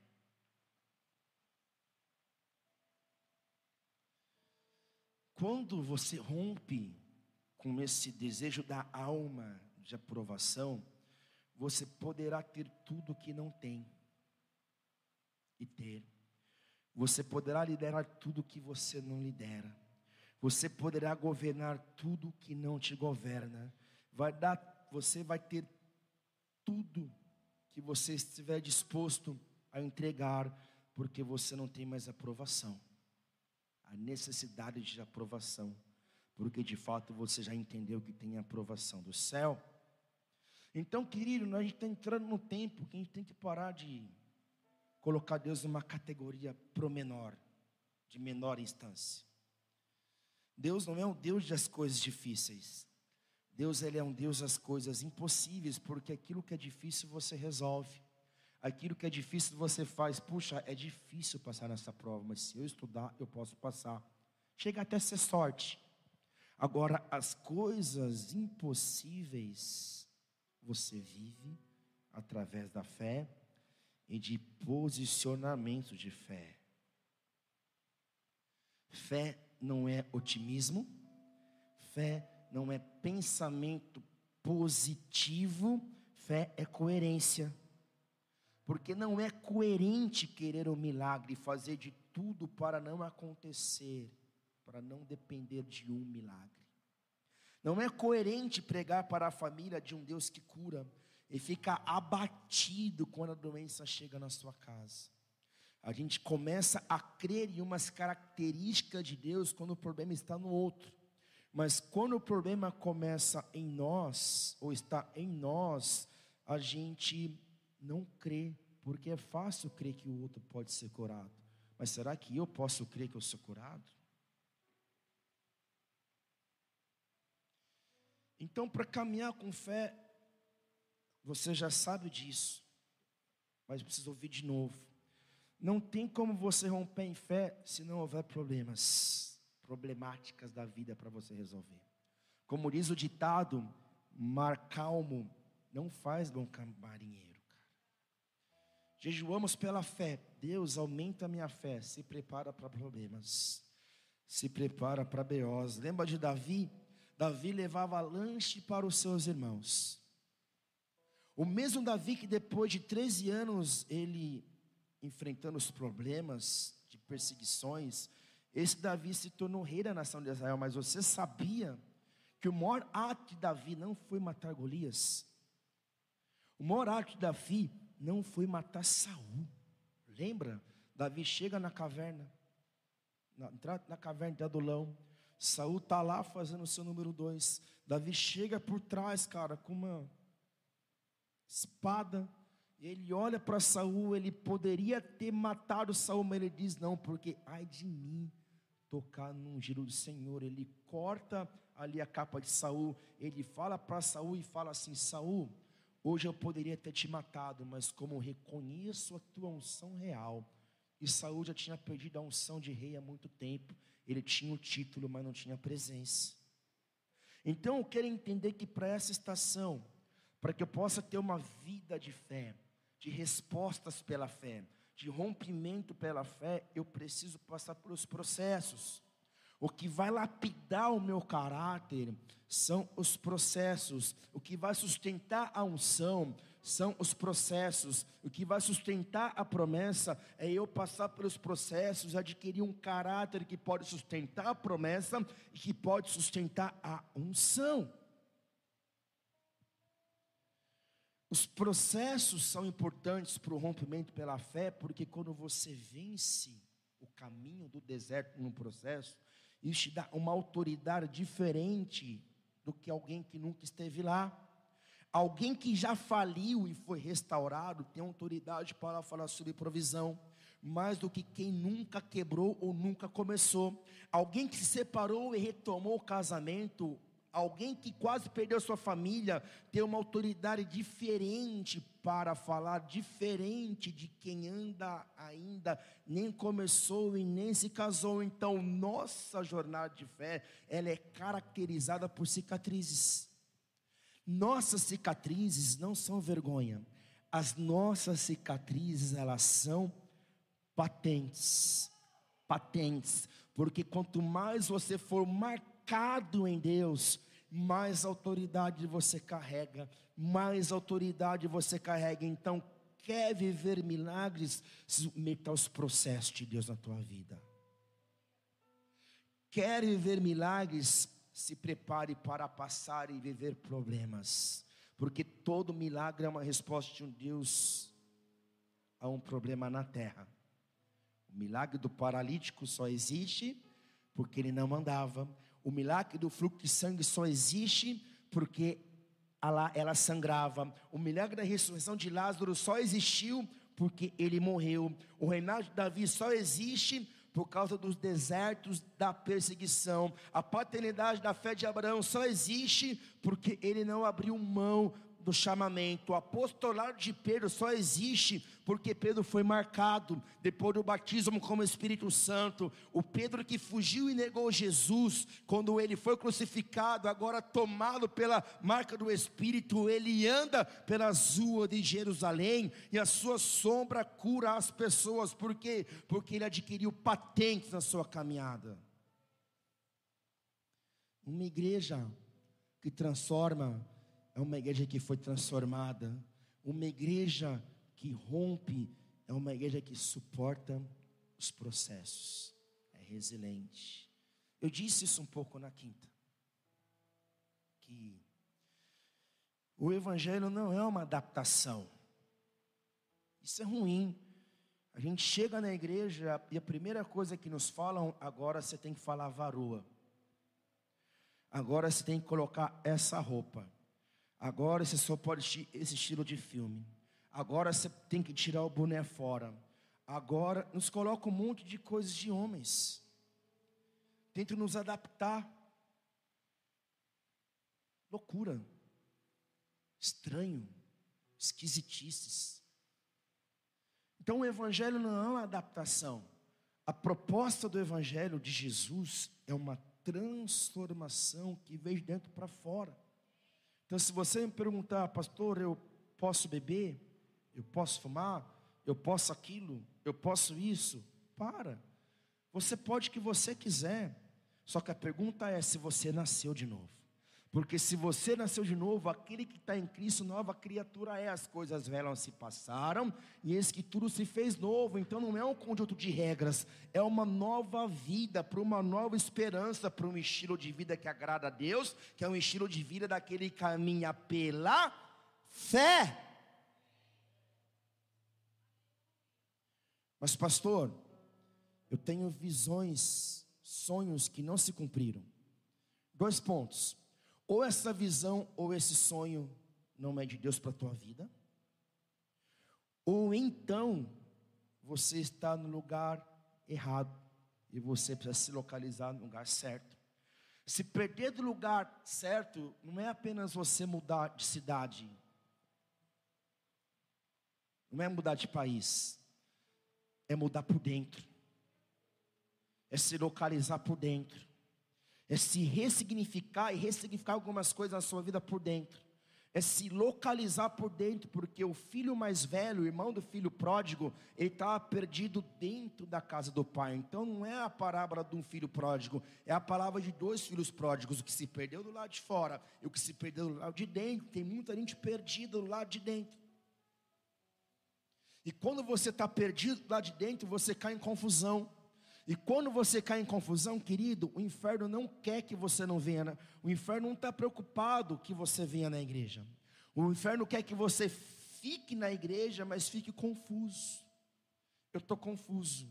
Quando você rompe com esse desejo da alma de aprovação, você poderá ter tudo que não tem e ter. Você poderá liderar tudo que você não lidera. Você poderá governar tudo que não te governa. Vai dar, você vai ter tudo que você estiver disposto a entregar, porque você não tem mais aprovação. A necessidade de aprovação, porque de fato você já entendeu que tem aprovação do céu. Então, querido, gente está entrando no tempo que a gente tem que parar de colocar Deus numa categoria pro menor, de menor instância. Deus não é um Deus das coisas difíceis. Deus ele é um Deus das coisas impossíveis, porque aquilo que é difícil você resolve. Aquilo que é difícil você faz. Puxa, é difícil passar nessa prova, mas se eu estudar, eu posso passar. Chega até ser sorte. Agora, as coisas impossíveis você vive através da fé e de posicionamento de fé. Fé não é otimismo, fé não é pensamento positivo, fé é coerência. Porque não é coerente querer um milagre, fazer de tudo para não acontecer, para não depender de um milagre. Não é coerente pregar para a família de um Deus que cura e ficar abatido quando a doença chega na sua casa. A gente começa a crer em umas características de Deus quando o problema está no outro. Mas quando o problema começa em nós, ou está em nós, a gente não crê, porque é fácil crer que o outro pode ser curado. Mas será que eu posso crer que eu sou curado? Então, para caminhar com fé, você já sabe disso, mas precisa ouvir de novo. Não tem como você romper em fé se não houver problemas, problemáticas da vida para você resolver. Como diz o ditado, mar calmo não faz bom marinheiro, cara. Jejuamos pela fé. Deus aumenta a minha fé. Se prepara para problemas. Se prepara para BOs. Lembra de Davi? Davi levava lanche para os seus irmãos. O mesmo Davi que depois de 13 anos ele enfrentando os problemas de perseguições, esse Davi se tornou rei da nação de Israel, mas você sabia que o maior ato de Davi não foi matar Golias? O maior ato de Davi não foi matar Saul. Lembra? Davi chega na caverna, na, na caverna de Adulão. Saul está lá fazendo o seu número dois. Davi chega por trás, cara, com uma espada. Ele olha para Saul, ele poderia ter matado Saul, mas ele diz: Não, porque ai de mim tocar num giro do Senhor. Ele corta ali a capa de Saul, ele fala para Saul e fala assim: Saul, hoje eu poderia ter te matado, mas como reconheço a tua unção real, e Saul já tinha perdido a unção de rei há muito tempo, ele tinha o título, mas não tinha presença. Então eu quero entender que para essa estação, para que eu possa ter uma vida de fé, de respostas pela fé, de rompimento pela fé, eu preciso passar pelos processos. O que vai lapidar o meu caráter são os processos. O que vai sustentar a unção são os processos. O que vai sustentar a promessa é eu passar pelos processos, adquirir um caráter que pode sustentar a promessa e que pode sustentar a unção. Os processos são importantes para o rompimento pela fé, porque quando você vence o caminho do deserto num processo, isso te dá uma autoridade diferente do que alguém que nunca esteve lá. Alguém que já faliu e foi restaurado tem autoridade para falar sobre provisão, mais do que quem nunca quebrou ou nunca começou. Alguém que se separou e retomou o casamento Alguém que quase perdeu sua família tem uma autoridade diferente para falar, diferente de quem anda ainda, nem começou e nem se casou. Então, nossa jornada de fé, ela é caracterizada por cicatrizes. Nossas cicatrizes não são vergonha. As nossas cicatrizes, elas são patentes. Patentes. Porque quanto mais você for marcado em Deus, mais autoridade você carrega, mais autoridade você carrega. Então, quer viver milagres, meta os processos de Deus na tua vida. Quer viver milagres, se prepare para passar e viver problemas, porque todo milagre é uma resposta de um Deus a um problema na terra. O milagre do paralítico só existe porque ele não andava. O milagre do fluxo de sangue só existe porque ela, ela sangrava. O milagre da ressurreição de Lázaro só existiu porque ele morreu. O reinado de Davi só existe por causa dos desertos da perseguição. A paternidade da fé de Abraão só existe porque ele não abriu mão do chamamento. O apostolado de Pedro só existe porque Pedro foi marcado depois do batismo como Espírito Santo. O Pedro que fugiu e negou Jesus, quando ele foi crucificado, agora tomado pela marca do Espírito, ele anda pelas ruas de Jerusalém e a sua sombra cura as pessoas. Por quê? Porque ele adquiriu patentes na sua caminhada. Uma igreja que transforma é uma igreja que foi transformada, uma igreja que rompe, é uma igreja que suporta os processos, é resiliente. Eu disse isso um pouco na quinta, que o Evangelho não é uma adaptação, isso é ruim. A gente chega na igreja e a primeira coisa que nos falam, agora você tem que falar varoa. Agora você tem que colocar essa roupa. Agora você só pode esse estilo de filme. Agora você tem que tirar o boné fora. Agora nos coloca um monte de coisas de homens. Tenta nos adaptar. Loucura. Estranho. Esquisitices. Então o evangelho não é uma adaptação. A proposta do evangelho de Jesus é uma transformação que veio de dentro para fora. Então, se você me perguntar, pastor, eu posso beber? Eu posso fumar? Eu posso aquilo? Eu posso isso? Para. Você pode o que você quiser. Só que a pergunta é se você nasceu de novo. Porque se você nasceu de novo, aquele que está em Cristo, nova criatura é. As coisas velhas se passaram e eis que tudo se fez novo. Então não é um conjunto de regras, é uma nova vida, para uma nova esperança, para um estilo de vida que agrada a Deus, que é um estilo de vida daquele que caminha pela fé. Mas, pastor, eu tenho visões, sonhos que não se cumpriram. Dois pontos. Ou essa visão ou esse sonho não é de Deus para a tua vida, ou então você está no lugar errado e você precisa se localizar no lugar certo. Se perder do lugar certo, não é apenas você mudar de cidade, não é mudar de país, é mudar por dentro, é se localizar por dentro é se ressignificar e ressignificar algumas coisas na sua vida por dentro, é se localizar por dentro, porque o filho mais velho, o irmão do filho pródigo, ele estava perdido dentro da casa do pai. Então não é a parábola de um filho pródigo, é a palavra de dois filhos pródigos, o que se perdeu do lado de fora e o que se perdeu do lado de dentro. Tem muita gente perdida do lado de dentro. E quando você está perdido do lado de dentro, você cai em confusão. E quando você cai em confusão, querido, o inferno não quer que você não venha. O inferno não está preocupado que você venha na igreja. O inferno quer que você fique na igreja, mas fique confuso. Eu estou confuso.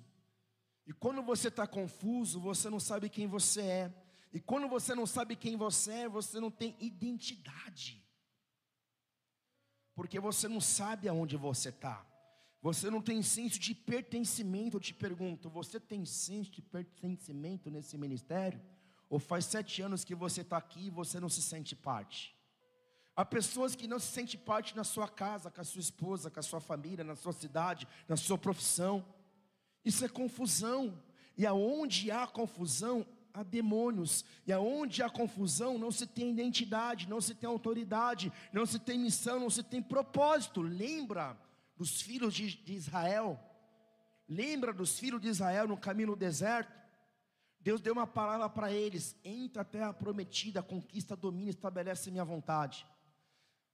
E quando você está confuso, você não sabe quem você é. E quando você não sabe quem você é, você não tem identidade. Porque você não sabe aonde você está. Você não tem senso de pertencimento, eu te pergunto, você tem senso de pertencimento nesse ministério? Ou faz sete anos que você está aqui e você não se sente parte? Há pessoas que não se sentem parte na sua casa, com a sua esposa, com a sua família, na sua cidade, na sua profissão. Isso é confusão. E aonde há confusão, há demônios. E aonde há confusão, não se tem identidade, não se tem autoridade, não se tem missão, não se tem propósito. Lembra dos filhos de, de Israel. Lembra dos filhos de Israel no caminho no deserto? Deus deu uma palavra para eles: entra a terra prometida, conquista, domina, estabelece minha vontade.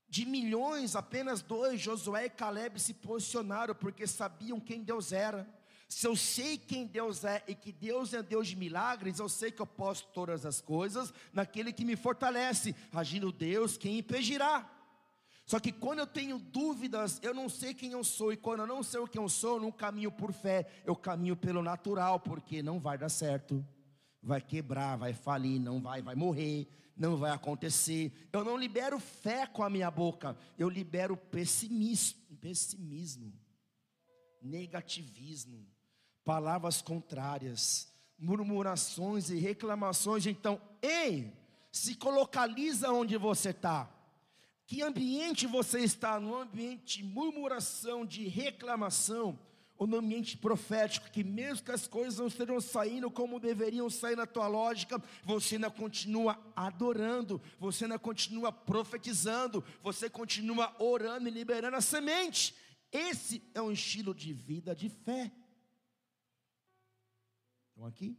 De milhões, apenas dois, Josué e Caleb, se posicionaram porque sabiam quem Deus era. Se eu sei quem Deus é e que Deus é Deus de milagres, eu sei que eu posso todas as coisas naquele que me fortalece. Agindo Deus, quem impedirá? Só que quando eu tenho dúvidas, eu não sei quem eu sou, e quando eu não sei quem eu sou, eu não caminho por fé, eu caminho pelo natural, porque não vai dar certo, vai quebrar, vai falir, não vai, vai morrer, não vai acontecer. Eu não libero fé com a minha boca, eu libero pessimismo, pessimismo, negativismo, palavras contrárias, murmurações e reclamações. Então, ei, se localiza onde você está. Que ambiente você está? No ambiente de murmuração, de reclamação, ou no ambiente profético, que mesmo que as coisas não estejam saindo como deveriam sair na tua lógica, você ainda continua adorando, você ainda continua profetizando, você continua orando e liberando a semente. Esse é um estilo de vida de fé. Estão aqui?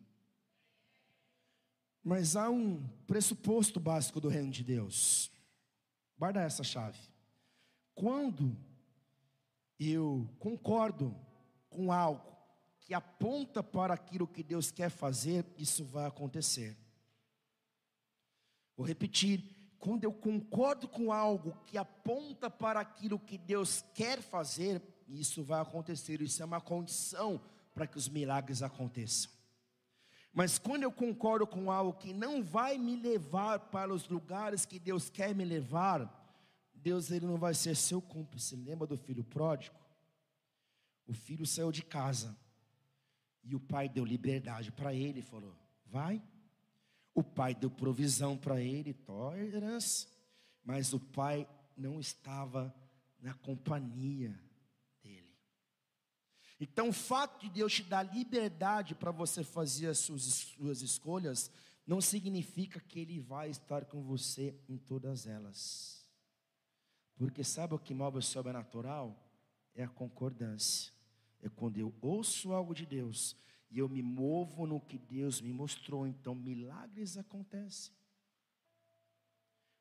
Mas há um pressuposto básico do reino de Deus. Guarda essa chave. Quando eu concordo com algo que aponta para aquilo que Deus quer fazer, isso vai acontecer. Vou repetir. Quando eu concordo com algo que aponta para aquilo que Deus quer fazer, isso vai acontecer. Isso é uma condição para que os milagres aconteçam. Mas quando eu concordo com algo que não vai me levar para os lugares que Deus quer me levar, Deus ele não vai ser seu cúmplice. Lembra do filho pródigo? O filho saiu de casa e o pai deu liberdade para ele, falou: "Vai". O pai deu provisão para ele, tolerância, mas o pai não estava na companhia então, o fato de Deus te dar liberdade para você fazer as suas, suas escolhas, não significa que Ele vai estar com você em todas elas. Porque sabe o que move o sobrenatural? É a concordância. É quando eu ouço algo de Deus e eu me movo no que Deus me mostrou, então milagres acontecem.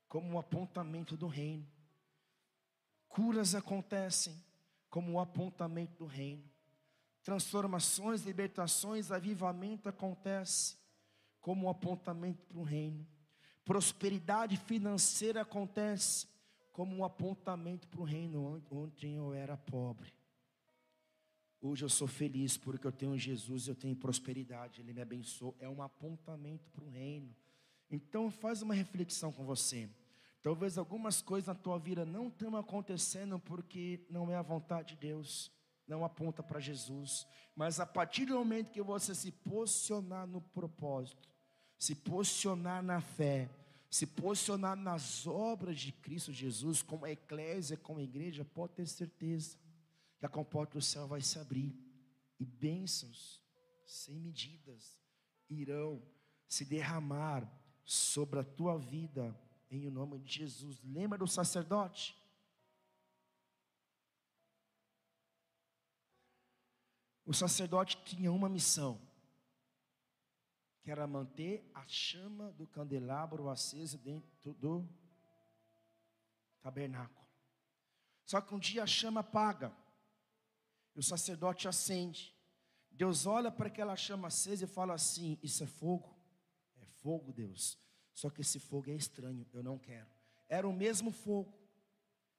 Como o apontamento do reino. Curas acontecem como o apontamento do reino. Transformações, libertações, avivamento acontece como um apontamento para o reino. Prosperidade financeira acontece como um apontamento para o reino. Ontem eu era pobre. Hoje eu sou feliz porque eu tenho Jesus, eu tenho prosperidade, Ele me abençoou. É um apontamento para o reino. Então faz uma reflexão com você. Talvez algumas coisas na tua vida não estão acontecendo porque não é a vontade de Deus, não aponta para Jesus. Mas a partir do momento que você se posicionar no propósito, se posicionar na fé, se posicionar nas obras de Cristo Jesus, como a eclésia, como a igreja, pode ter certeza que a comporta do céu vai se abrir e bênçãos sem medidas irão se derramar sobre a tua vida em nome de Jesus. Lembra do sacerdote? O sacerdote tinha uma missão, que era manter a chama do candelabro acesa dentro do tabernáculo. Só que um dia a chama apaga, e o sacerdote acende. Deus olha para aquela chama acesa e fala assim: Isso é fogo? É fogo, Deus. Só que esse fogo é estranho, eu não quero. Era o mesmo fogo,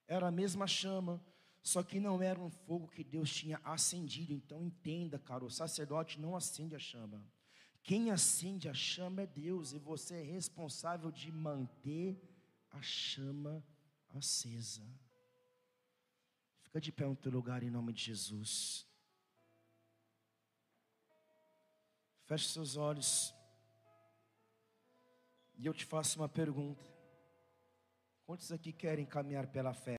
era a mesma chama, só que não era um fogo que Deus tinha acendido. Então entenda, cara, o sacerdote não acende a chama. Quem acende a chama é Deus, e você é responsável de manter a chama acesa. Fica de pé no teu lugar em nome de Jesus. Feche seus olhos. E eu te faço uma pergunta: quantos aqui querem caminhar pela fé?